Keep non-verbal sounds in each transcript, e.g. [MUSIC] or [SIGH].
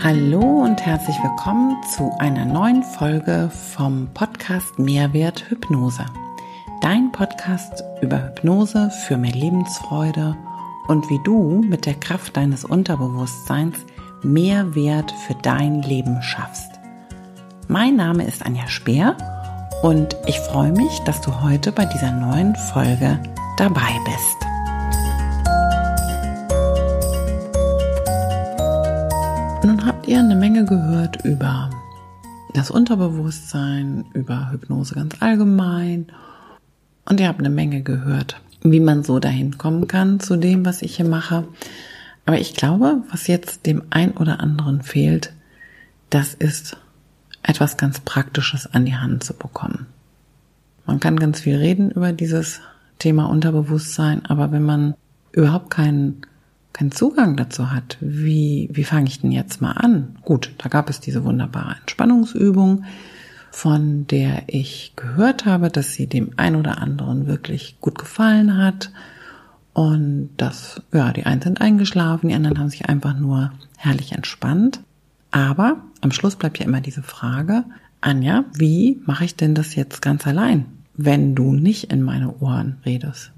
Hallo und herzlich willkommen zu einer neuen Folge vom Podcast Mehrwert Hypnose. Dein Podcast über Hypnose für mehr Lebensfreude und wie du mit der Kraft deines Unterbewusstseins mehr Wert für dein Leben schaffst. Mein Name ist Anja Speer und ich freue mich, dass du heute bei dieser neuen Folge dabei bist. Ihr eine Menge gehört über das Unterbewusstsein, über Hypnose ganz allgemein und ihr habt eine Menge gehört, wie man so dahin kommen kann zu dem, was ich hier mache. Aber ich glaube, was jetzt dem ein oder anderen fehlt, das ist etwas ganz Praktisches an die Hand zu bekommen. Man kann ganz viel reden über dieses Thema Unterbewusstsein, aber wenn man überhaupt keinen keinen Zugang dazu hat, wie, wie fange ich denn jetzt mal an? Gut, da gab es diese wunderbare Entspannungsübung, von der ich gehört habe, dass sie dem ein oder anderen wirklich gut gefallen hat. Und das, ja, die einen sind eingeschlafen, die anderen haben sich einfach nur herrlich entspannt. Aber am Schluss bleibt ja immer diese Frage, Anja, wie mache ich denn das jetzt ganz allein, wenn du nicht in meine Ohren redest?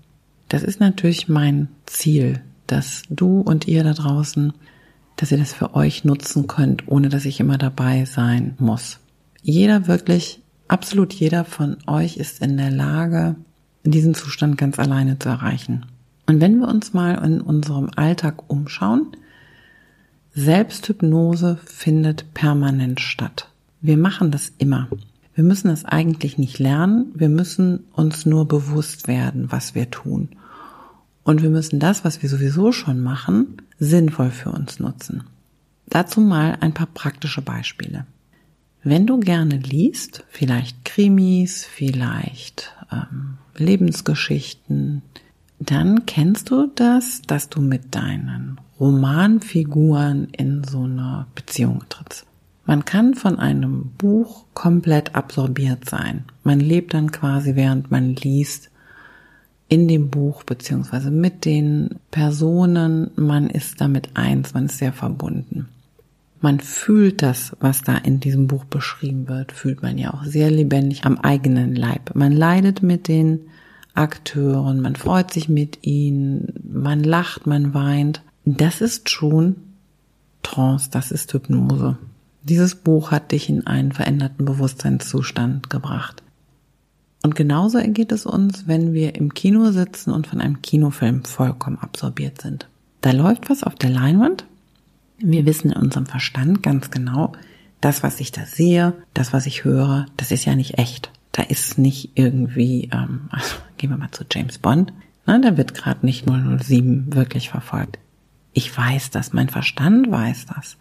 Das ist natürlich mein Ziel, dass du und ihr da draußen, dass ihr das für euch nutzen könnt, ohne dass ich immer dabei sein muss. Jeder wirklich, absolut jeder von euch ist in der Lage, diesen Zustand ganz alleine zu erreichen. Und wenn wir uns mal in unserem Alltag umschauen, Selbsthypnose findet permanent statt. Wir machen das immer. Wir müssen es eigentlich nicht lernen, wir müssen uns nur bewusst werden, was wir tun. Und wir müssen das, was wir sowieso schon machen, sinnvoll für uns nutzen. Dazu mal ein paar praktische Beispiele. Wenn du gerne liest, vielleicht Krimis, vielleicht ähm, Lebensgeschichten, dann kennst du das, dass du mit deinen Romanfiguren in so eine Beziehung trittst. Man kann von einem Buch komplett absorbiert sein. Man lebt dann quasi, während man liest, in dem Buch beziehungsweise mit den Personen. Man ist damit eins, man ist sehr verbunden. Man fühlt das, was da in diesem Buch beschrieben wird, fühlt man ja auch sehr lebendig am eigenen Leib. Man leidet mit den Akteuren, man freut sich mit ihnen, man lacht, man weint. Das ist schon Trance, das ist Hypnose. Dieses Buch hat dich in einen veränderten Bewusstseinszustand gebracht. Und genauso ergeht es uns, wenn wir im Kino sitzen und von einem Kinofilm vollkommen absorbiert sind. Da läuft was auf der Leinwand. Wir wissen in unserem Verstand ganz genau, das, was ich da sehe, das, was ich höre, das ist ja nicht echt. Da ist nicht irgendwie, ähm, [LAUGHS] also gehen wir mal zu James Bond, ne, da wird gerade nicht 007 wirklich verfolgt. Ich weiß das, mein Verstand weiß das.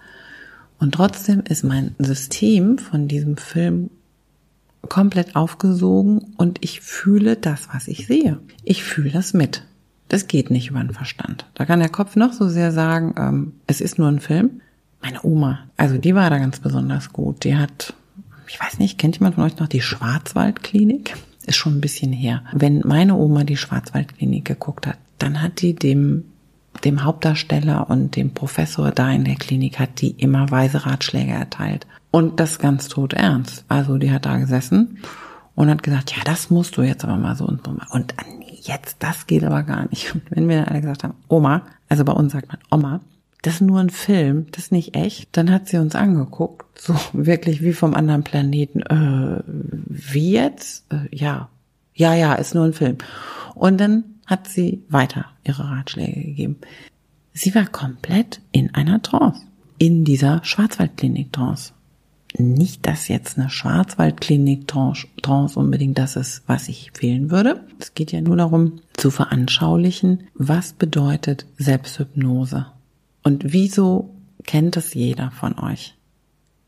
Und trotzdem ist mein System von diesem Film komplett aufgesogen und ich fühle das, was ich sehe. Ich fühle das mit. Das geht nicht über den Verstand. Da kann der Kopf noch so sehr sagen, ähm, es ist nur ein Film. Meine Oma, also die war da ganz besonders gut. Die hat, ich weiß nicht, kennt jemand von euch noch die Schwarzwaldklinik? Ist schon ein bisschen her. Wenn meine Oma die Schwarzwaldklinik geguckt hat, dann hat die dem dem Hauptdarsteller und dem Professor da in der Klinik hat die immer weise Ratschläge erteilt. Und das ganz tot ernst. Also die hat da gesessen und hat gesagt, ja, das musst du jetzt aber mal so und so machen. Und jetzt, das geht aber gar nicht. Und wenn wir dann alle gesagt haben, Oma, also bei uns sagt man Oma, das ist nur ein Film, das ist nicht echt, dann hat sie uns angeguckt, so wirklich wie vom anderen Planeten. Äh, wie jetzt? Äh, ja, ja, ja, ist nur ein Film. Und dann hat sie weiter ihre Ratschläge gegeben. Sie war komplett in einer Trance, in dieser Schwarzwaldklinik-Trance. Nicht, dass jetzt eine Schwarzwaldklinik-Trance unbedingt das ist, was ich fehlen würde. Es geht ja nur darum, zu veranschaulichen, was bedeutet Selbsthypnose und wieso kennt es jeder von euch.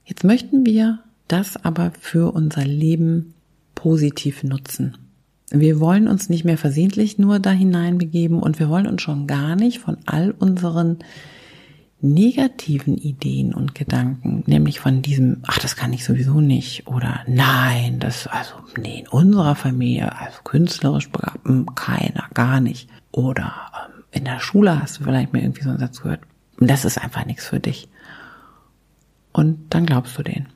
Jetzt möchten wir das aber für unser Leben positiv nutzen. Wir wollen uns nicht mehr versehentlich nur da hineinbegeben und wir wollen uns schon gar nicht von all unseren negativen Ideen und Gedanken, nämlich von diesem, ach, das kann ich sowieso nicht oder nein, das, also, nee, in unserer Familie, also künstlerisch begabten, keiner, gar nicht. Oder ähm, in der Schule hast du vielleicht mal irgendwie so einen Satz gehört, das ist einfach nichts für dich. und dann glaubst du denen.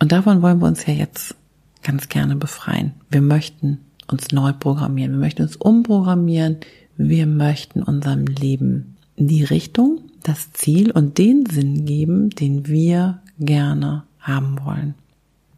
Und davon wollen wir uns ja jetzt ganz gerne befreien. Wir möchten uns neu programmieren, wir möchten uns umprogrammieren, wir möchten unserem Leben die Richtung, das Ziel und den Sinn geben, den wir gerne haben wollen.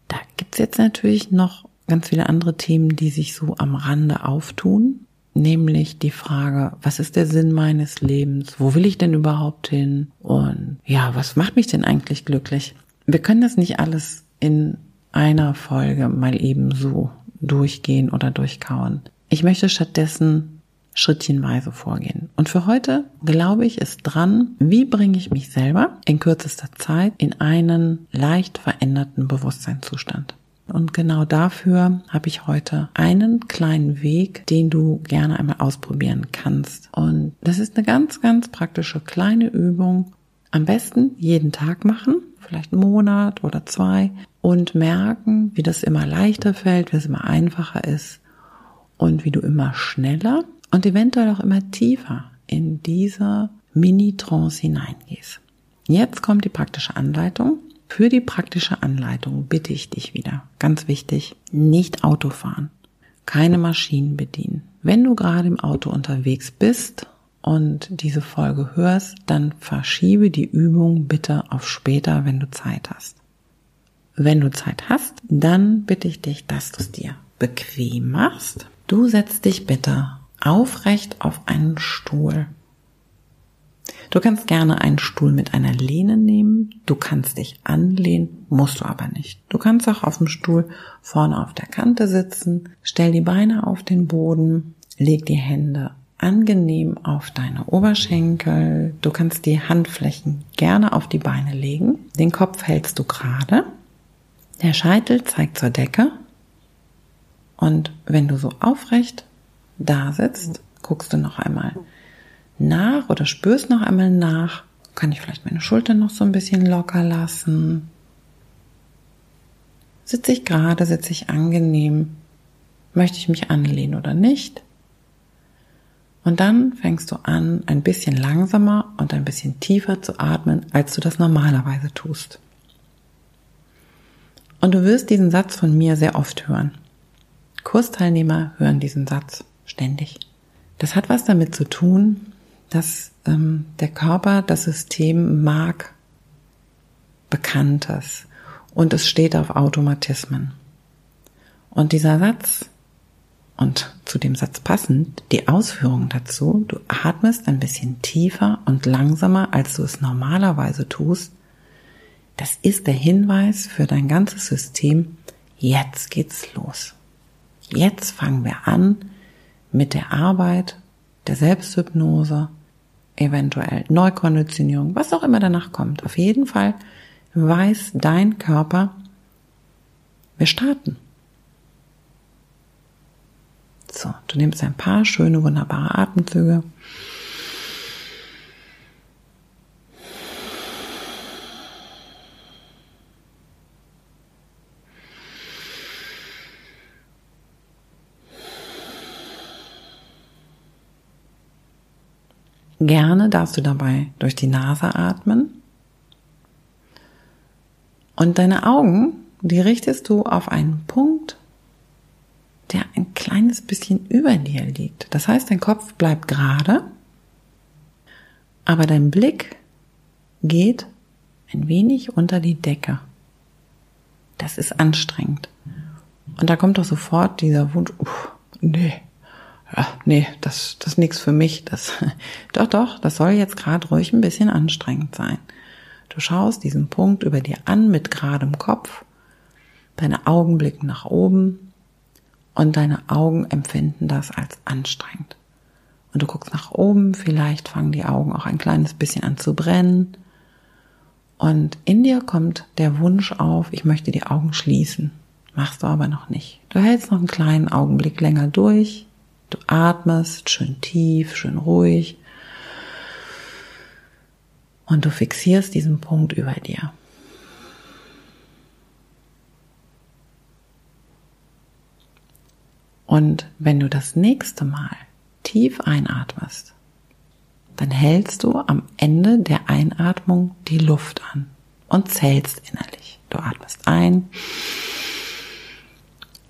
Da gibt's jetzt natürlich noch ganz viele andere Themen, die sich so am Rande auftun, nämlich die Frage, was ist der Sinn meines Lebens? Wo will ich denn überhaupt hin? Und ja, was macht mich denn eigentlich glücklich? Wir können das nicht alles in einer Folge mal eben so durchgehen oder durchkauen. Ich möchte stattdessen schrittchenweise vorgehen. Und für heute, glaube ich, ist dran, wie bringe ich mich selber in kürzester Zeit in einen leicht veränderten Bewusstseinszustand. Und genau dafür habe ich heute einen kleinen Weg, den du gerne einmal ausprobieren kannst. Und das ist eine ganz, ganz praktische kleine Übung. Am besten jeden Tag machen, vielleicht einen Monat oder zwei und merken, wie das immer leichter fällt, wie es immer einfacher ist und wie du immer schneller und eventuell auch immer tiefer in diese Mini-Trance hineingehst. Jetzt kommt die praktische Anleitung. Für die praktische Anleitung bitte ich dich wieder, ganz wichtig, nicht Auto fahren, keine Maschinen bedienen. Wenn du gerade im Auto unterwegs bist und diese Folge hörst, dann verschiebe die Übung bitte auf später, wenn du Zeit hast. Wenn du Zeit hast, dann bitte ich dich, dass du es dir bequem machst. Du setzt dich bitte aufrecht auf einen Stuhl. Du kannst gerne einen Stuhl mit einer Lehne nehmen. Du kannst dich anlehnen, musst du aber nicht. Du kannst auch auf dem Stuhl vorne auf der Kante sitzen. Stell die Beine auf den Boden. Leg die Hände angenehm auf deine Oberschenkel. Du kannst die Handflächen gerne auf die Beine legen. Den Kopf hältst du gerade. Der Scheitel zeigt zur Decke. Und wenn du so aufrecht da sitzt, guckst du noch einmal nach oder spürst noch einmal nach. Kann ich vielleicht meine Schultern noch so ein bisschen locker lassen? Sitze ich gerade, sitze ich angenehm? Möchte ich mich anlehnen oder nicht? Und dann fängst du an, ein bisschen langsamer und ein bisschen tiefer zu atmen, als du das normalerweise tust. Und du wirst diesen Satz von mir sehr oft hören. Kursteilnehmer hören diesen Satz ständig. Das hat was damit zu tun, dass ähm, der Körper, das System mag Bekanntes und es steht auf Automatismen. Und dieser Satz und zu dem Satz passend die Ausführung dazu, du atmest ein bisschen tiefer und langsamer, als du es normalerweise tust, das ist der Hinweis für dein ganzes System, jetzt geht's los. Jetzt fangen wir an, mit der Arbeit, der Selbsthypnose, eventuell Neukonditionierung, was auch immer danach kommt. Auf jeden Fall weiß dein Körper, wir starten. So, du nimmst ein paar schöne, wunderbare Atemzüge. Gerne darfst du dabei durch die Nase atmen. Und deine Augen, die richtest du auf einen Punkt, der ein kleines bisschen über dir liegt. Das heißt, dein Kopf bleibt gerade, aber dein Blick geht ein wenig unter die Decke. Das ist anstrengend. Und da kommt doch sofort dieser Wunsch, uff, nee, ja, nee, das, das ist nichts für mich. Das, [LAUGHS] doch, doch, das soll jetzt gerade ruhig ein bisschen anstrengend sein. Du schaust diesen Punkt über dir an mit geradem Kopf, deine Augen blicken nach oben und deine Augen empfinden das als anstrengend. Und du guckst nach oben, vielleicht fangen die Augen auch ein kleines bisschen an zu brennen. Und in dir kommt der Wunsch auf, ich möchte die Augen schließen. Machst du aber noch nicht. Du hältst noch einen kleinen Augenblick länger durch, Du atmest schön tief, schön ruhig. Und du fixierst diesen Punkt über dir. Und wenn du das nächste Mal tief einatmest, dann hältst du am Ende der Einatmung die Luft an. und zählst innerlich. Du atmest ein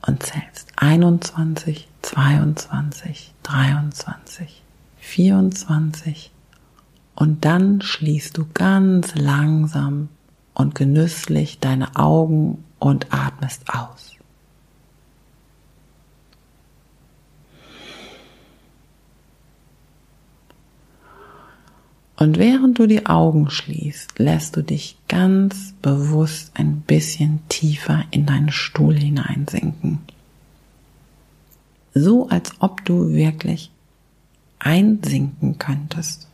und zählst 21, 22, 23, 24 und dann schließt du ganz langsam und genüsslich deine Augen und atmest aus. Und während du die Augen schließt, lässt du dich ganz bewusst ein bisschen tiefer in deinen Stuhl hineinsinken. So als ob du wirklich einsinken könntest.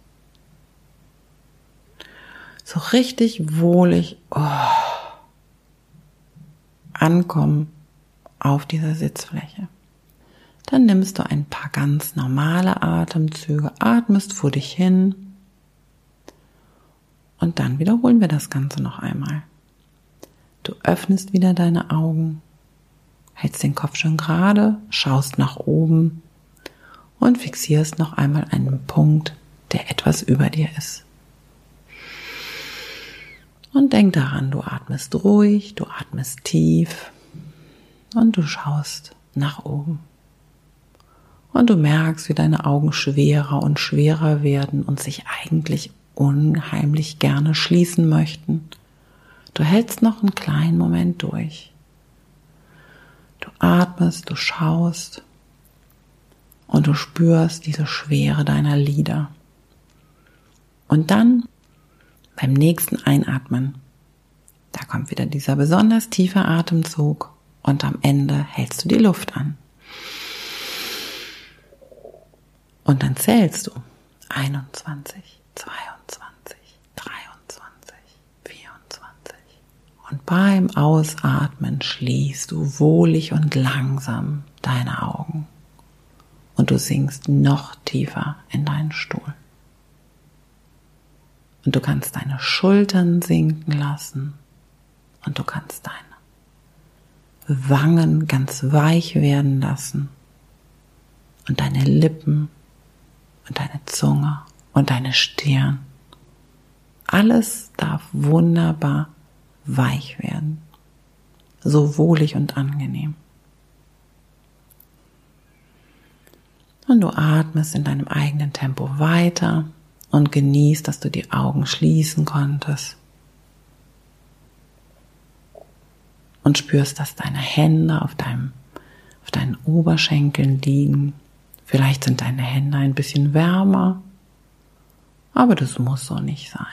So richtig wohlig oh, ankommen auf dieser Sitzfläche. Dann nimmst du ein paar ganz normale Atemzüge, atmest vor dich hin und dann wiederholen wir das Ganze noch einmal. Du öffnest wieder deine Augen, hältst den Kopf schon gerade, schaust nach oben und fixierst noch einmal einen Punkt, der etwas über dir ist. Und denk daran, du atmest ruhig, du atmest tief und du schaust nach oben. Und du merkst, wie deine Augen schwerer und schwerer werden und sich eigentlich unheimlich gerne schließen möchten. Du hältst noch einen kleinen Moment durch. Du atmest, du schaust und du spürst diese Schwere deiner Lider. Und dann beim nächsten Einatmen, da kommt wieder dieser besonders tiefe Atemzug und am Ende hältst du die Luft an. Und dann zählst du 21, 22, 23, 24. Und beim Ausatmen schließt du wohlig und langsam deine Augen. Und du sinkst noch tiefer in deinen Stuhl. Und du kannst deine Schultern sinken lassen. Und du kannst deine Wangen ganz weich werden lassen. Und deine Lippen und deine Zunge und deine Stirn. Alles darf wunderbar weich werden, so wohlig und angenehm. Und du atmest in deinem eigenen Tempo weiter und genießt, dass du die Augen schließen konntest. Und spürst, dass deine Hände auf deinem, auf deinen Oberschenkeln liegen. Vielleicht sind deine Hände ein bisschen wärmer aber das muss so nicht sein.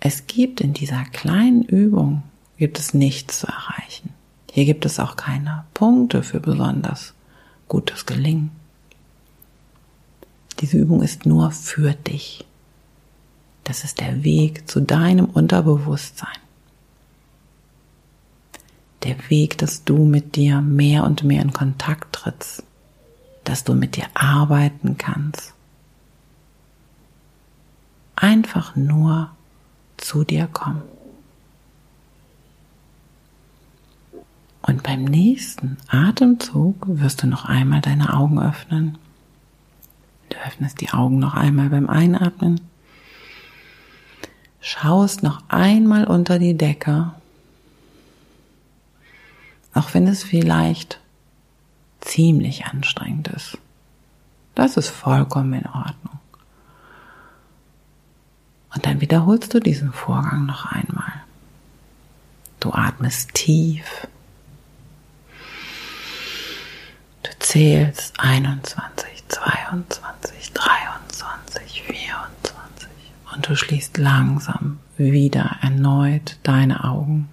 Es gibt in dieser kleinen Übung, gibt es nichts zu erreichen. Hier gibt es auch keine Punkte für besonders gutes Gelingen. Diese Übung ist nur für dich. Das ist der Weg zu deinem Unterbewusstsein. Der Weg, dass du mit dir mehr und mehr in Kontakt trittst, dass du mit dir arbeiten kannst, einfach nur zu dir kommen. Und beim nächsten Atemzug wirst du noch einmal deine Augen öffnen. Du öffnest die Augen noch einmal beim Einatmen. Schaust noch einmal unter die Decke. Auch wenn es vielleicht ziemlich anstrengend ist. Das ist vollkommen in Ordnung. Und dann wiederholst du diesen Vorgang noch einmal. Du atmest tief. Du zählst 21, 22, 23, 24 und du schließt langsam wieder erneut deine Augen.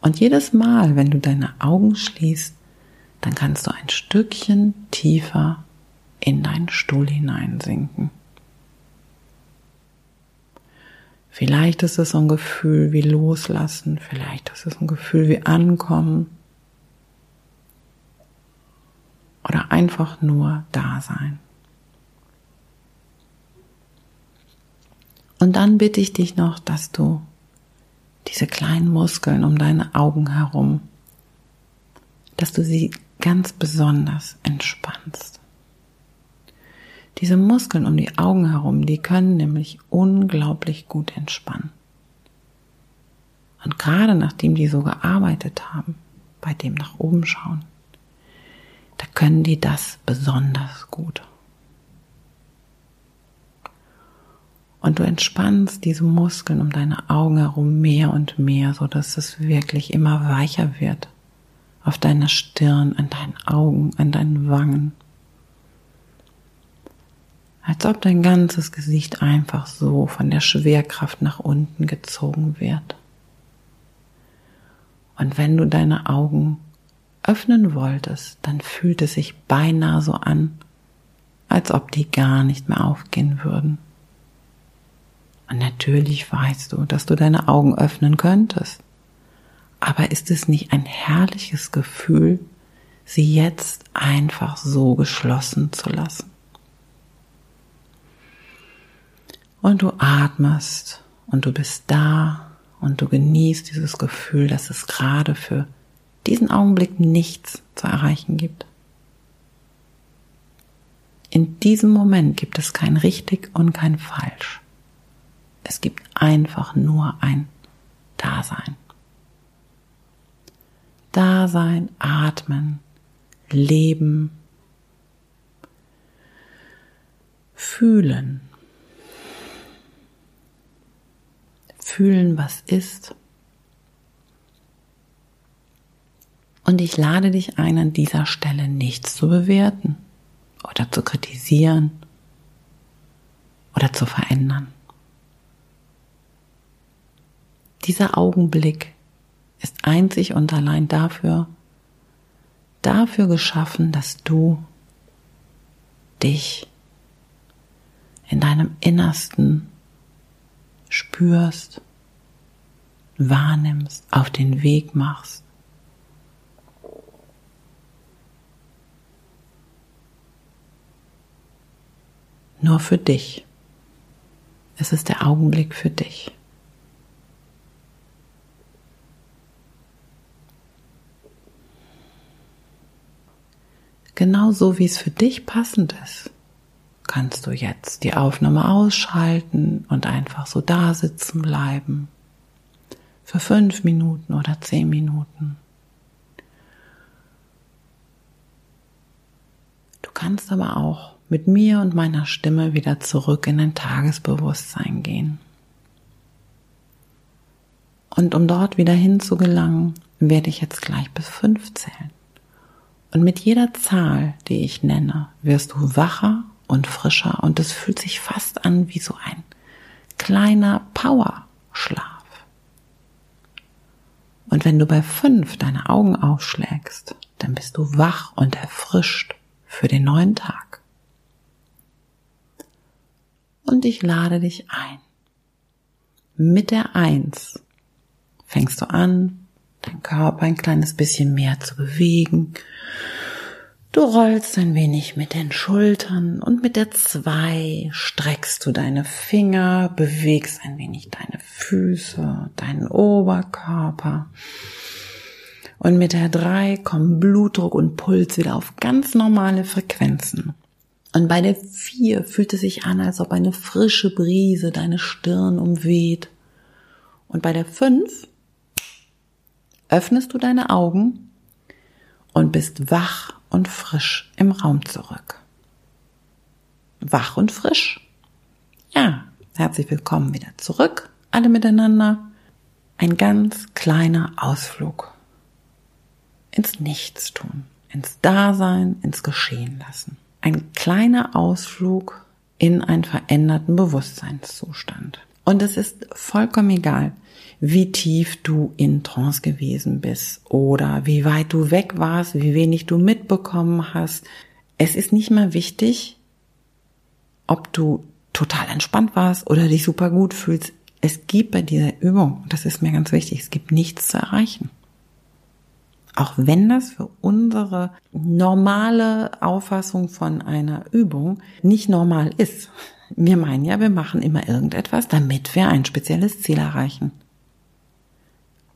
Und jedes Mal, wenn du deine Augen schließt, dann kannst du ein Stückchen tiefer in deinen Stuhl hineinsinken. Vielleicht ist es so ein Gefühl wie Loslassen, vielleicht ist es ein Gefühl wie Ankommen oder einfach nur Dasein. Und dann bitte ich dich noch, dass du diese kleinen Muskeln um deine Augen herum, dass du sie ganz besonders entspannst. Diese Muskeln um die Augen herum, die können nämlich unglaublich gut entspannen. Und gerade nachdem die so gearbeitet haben, bei dem nach oben schauen, da können die das besonders gut. Und du entspannst diese Muskeln um deine Augen herum mehr und mehr, so dass es wirklich immer weicher wird. Auf deiner Stirn, an deinen Augen, an deinen Wangen. Als ob dein ganzes Gesicht einfach so von der Schwerkraft nach unten gezogen wird. Und wenn du deine Augen öffnen wolltest, dann fühlt es sich beinahe so an, als ob die gar nicht mehr aufgehen würden. Und natürlich weißt du, dass du deine Augen öffnen könntest. Aber ist es nicht ein herrliches Gefühl, sie jetzt einfach so geschlossen zu lassen? Und du atmest und du bist da und du genießt dieses Gefühl, dass es gerade für diesen Augenblick nichts zu erreichen gibt. In diesem Moment gibt es kein richtig und kein falsch. Es gibt einfach nur ein Dasein. Dasein, atmen, leben, fühlen. Fühlen, was ist. Und ich lade dich ein, an dieser Stelle nichts zu bewerten oder zu kritisieren oder zu verändern. Dieser Augenblick ist einzig und allein dafür, dafür geschaffen, dass du dich in deinem Innersten spürst, wahrnimmst, auf den Weg machst. Nur für dich. Es ist der Augenblick für dich. genau so, wie es für dich passend ist, kannst du jetzt die Aufnahme ausschalten und einfach so da sitzen bleiben. Für fünf Minuten oder zehn Minuten. Du kannst aber auch mit mir und meiner Stimme wieder zurück in dein Tagesbewusstsein gehen. Und um dort wieder hinzugelangen, werde ich jetzt gleich bis fünf zählen. Und mit jeder Zahl, die ich nenne, wirst du wacher und frischer und es fühlt sich fast an wie so ein kleiner Powerschlaf. Und wenn du bei fünf deine Augen aufschlägst, dann bist du wach und erfrischt für den neuen Tag. Und ich lade dich ein. Mit der Eins fängst du an, dein Körper ein kleines bisschen mehr zu bewegen. Du rollst ein wenig mit den Schultern und mit der zwei streckst du deine Finger, bewegst ein wenig deine Füße, deinen Oberkörper. Und mit der drei kommen Blutdruck und Puls wieder auf ganz normale Frequenzen. Und bei der vier fühlt es sich an, als ob eine frische Brise deine Stirn umweht. Und bei der fünf öffnest du deine Augen und bist wach und frisch im Raum zurück. Wach und frisch? Ja, herzlich willkommen wieder zurück, alle miteinander. Ein ganz kleiner Ausflug ins Nichtstun, ins Dasein, ins Geschehen lassen. Ein kleiner Ausflug in einen veränderten Bewusstseinszustand. Und es ist vollkommen egal, wie tief du in Trance gewesen bist oder wie weit du weg warst, wie wenig du mitbekommen hast. Es ist nicht mal wichtig, ob du total entspannt warst oder dich super gut fühlst. Es gibt bei dieser Übung, das ist mir ganz wichtig, es gibt nichts zu erreichen. Auch wenn das für unsere normale Auffassung von einer Übung nicht normal ist. Wir meinen ja, wir machen immer irgendetwas, damit wir ein spezielles Ziel erreichen.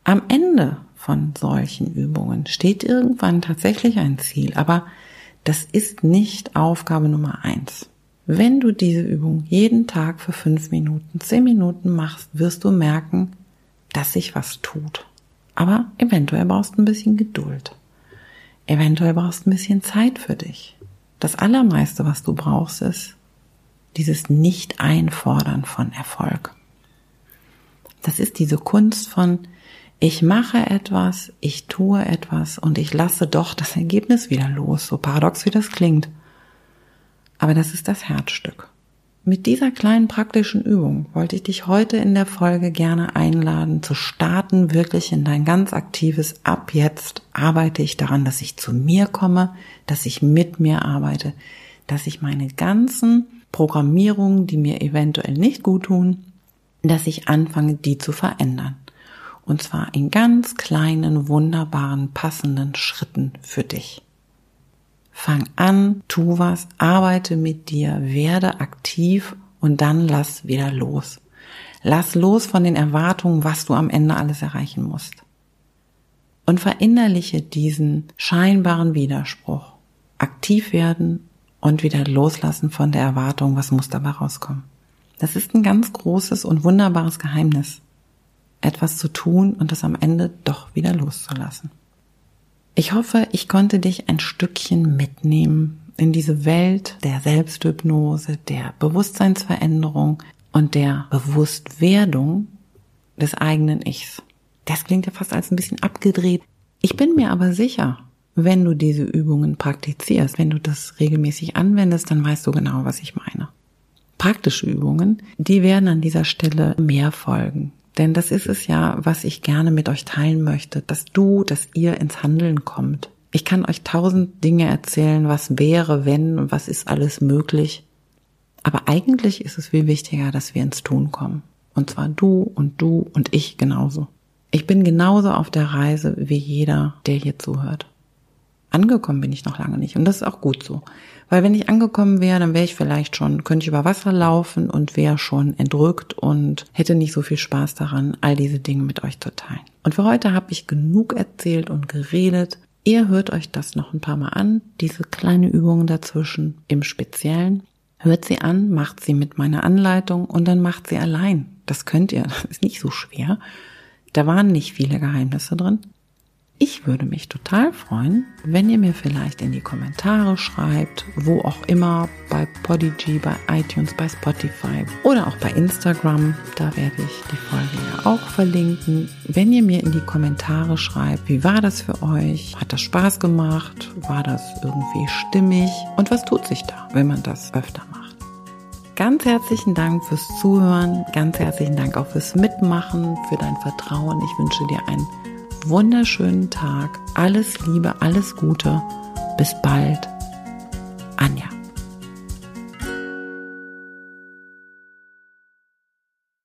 Am Ende von solchen Übungen steht irgendwann tatsächlich ein Ziel, aber das ist nicht Aufgabe Nummer eins. Wenn du diese Übung jeden Tag für fünf Minuten, zehn Minuten machst, wirst du merken, dass sich was tut. Aber eventuell brauchst du ein bisschen Geduld. Eventuell brauchst du ein bisschen Zeit für dich. Das Allermeiste, was du brauchst, ist dieses Nicht-Einfordern von Erfolg. Das ist diese Kunst von, ich mache etwas, ich tue etwas und ich lasse doch das Ergebnis wieder los, so paradox wie das klingt. Aber das ist das Herzstück. Mit dieser kleinen praktischen Übung wollte ich dich heute in der Folge gerne einladen, zu starten, wirklich in dein ganz aktives Ab jetzt arbeite ich daran, dass ich zu mir komme, dass ich mit mir arbeite, dass ich meine ganzen Programmierungen, die mir eventuell nicht gut tun, dass ich anfange, die zu verändern. Und zwar in ganz kleinen, wunderbaren, passenden Schritten für dich. Fang an, tu was, arbeite mit dir, werde aktiv und dann lass wieder los. Lass los von den Erwartungen, was du am Ende alles erreichen musst. Und verinnerliche diesen scheinbaren Widerspruch. Aktiv werden und wieder loslassen von der Erwartung, was muss dabei rauskommen. Das ist ein ganz großes und wunderbares Geheimnis, etwas zu tun und es am Ende doch wieder loszulassen. Ich hoffe, ich konnte dich ein Stückchen mitnehmen in diese Welt der Selbsthypnose, der Bewusstseinsveränderung und der Bewusstwerdung des eigenen Ichs. Das klingt ja fast als ein bisschen abgedreht. Ich bin mir aber sicher, wenn du diese Übungen praktizierst, wenn du das regelmäßig anwendest, dann weißt du genau, was ich meine. Praktische Übungen, die werden an dieser Stelle mehr folgen. Denn das ist es ja, was ich gerne mit euch teilen möchte, dass du, dass ihr ins Handeln kommt. Ich kann euch tausend Dinge erzählen, was wäre, wenn was ist alles möglich. Aber eigentlich ist es viel wichtiger, dass wir ins Tun kommen. Und zwar du und du und ich genauso. Ich bin genauso auf der Reise wie jeder, der hier zuhört. Angekommen bin ich noch lange nicht und das ist auch gut so. Weil wenn ich angekommen wäre, dann wäre ich vielleicht schon, könnte ich über Wasser laufen und wäre schon entrückt und hätte nicht so viel Spaß daran, all diese Dinge mit euch zu teilen. Und für heute habe ich genug erzählt und geredet. Ihr hört euch das noch ein paar Mal an, diese kleine Übungen dazwischen im Speziellen. Hört sie an, macht sie mit meiner Anleitung und dann macht sie allein. Das könnt ihr, [LAUGHS] das ist nicht so schwer. Da waren nicht viele Geheimnisse drin. Ich würde mich total freuen, wenn ihr mir vielleicht in die Kommentare schreibt, wo auch immer, bei Podigy, bei iTunes, bei Spotify oder auch bei Instagram. Da werde ich die Folge ja auch verlinken. Wenn ihr mir in die Kommentare schreibt, wie war das für euch? Hat das Spaß gemacht? War das irgendwie stimmig? Und was tut sich da, wenn man das öfter macht? Ganz herzlichen Dank fürs Zuhören, ganz herzlichen Dank auch fürs Mitmachen, für dein Vertrauen. Ich wünsche dir einen wunderschönen Tag. Alles Liebe, alles Gute. Bis bald. Anja.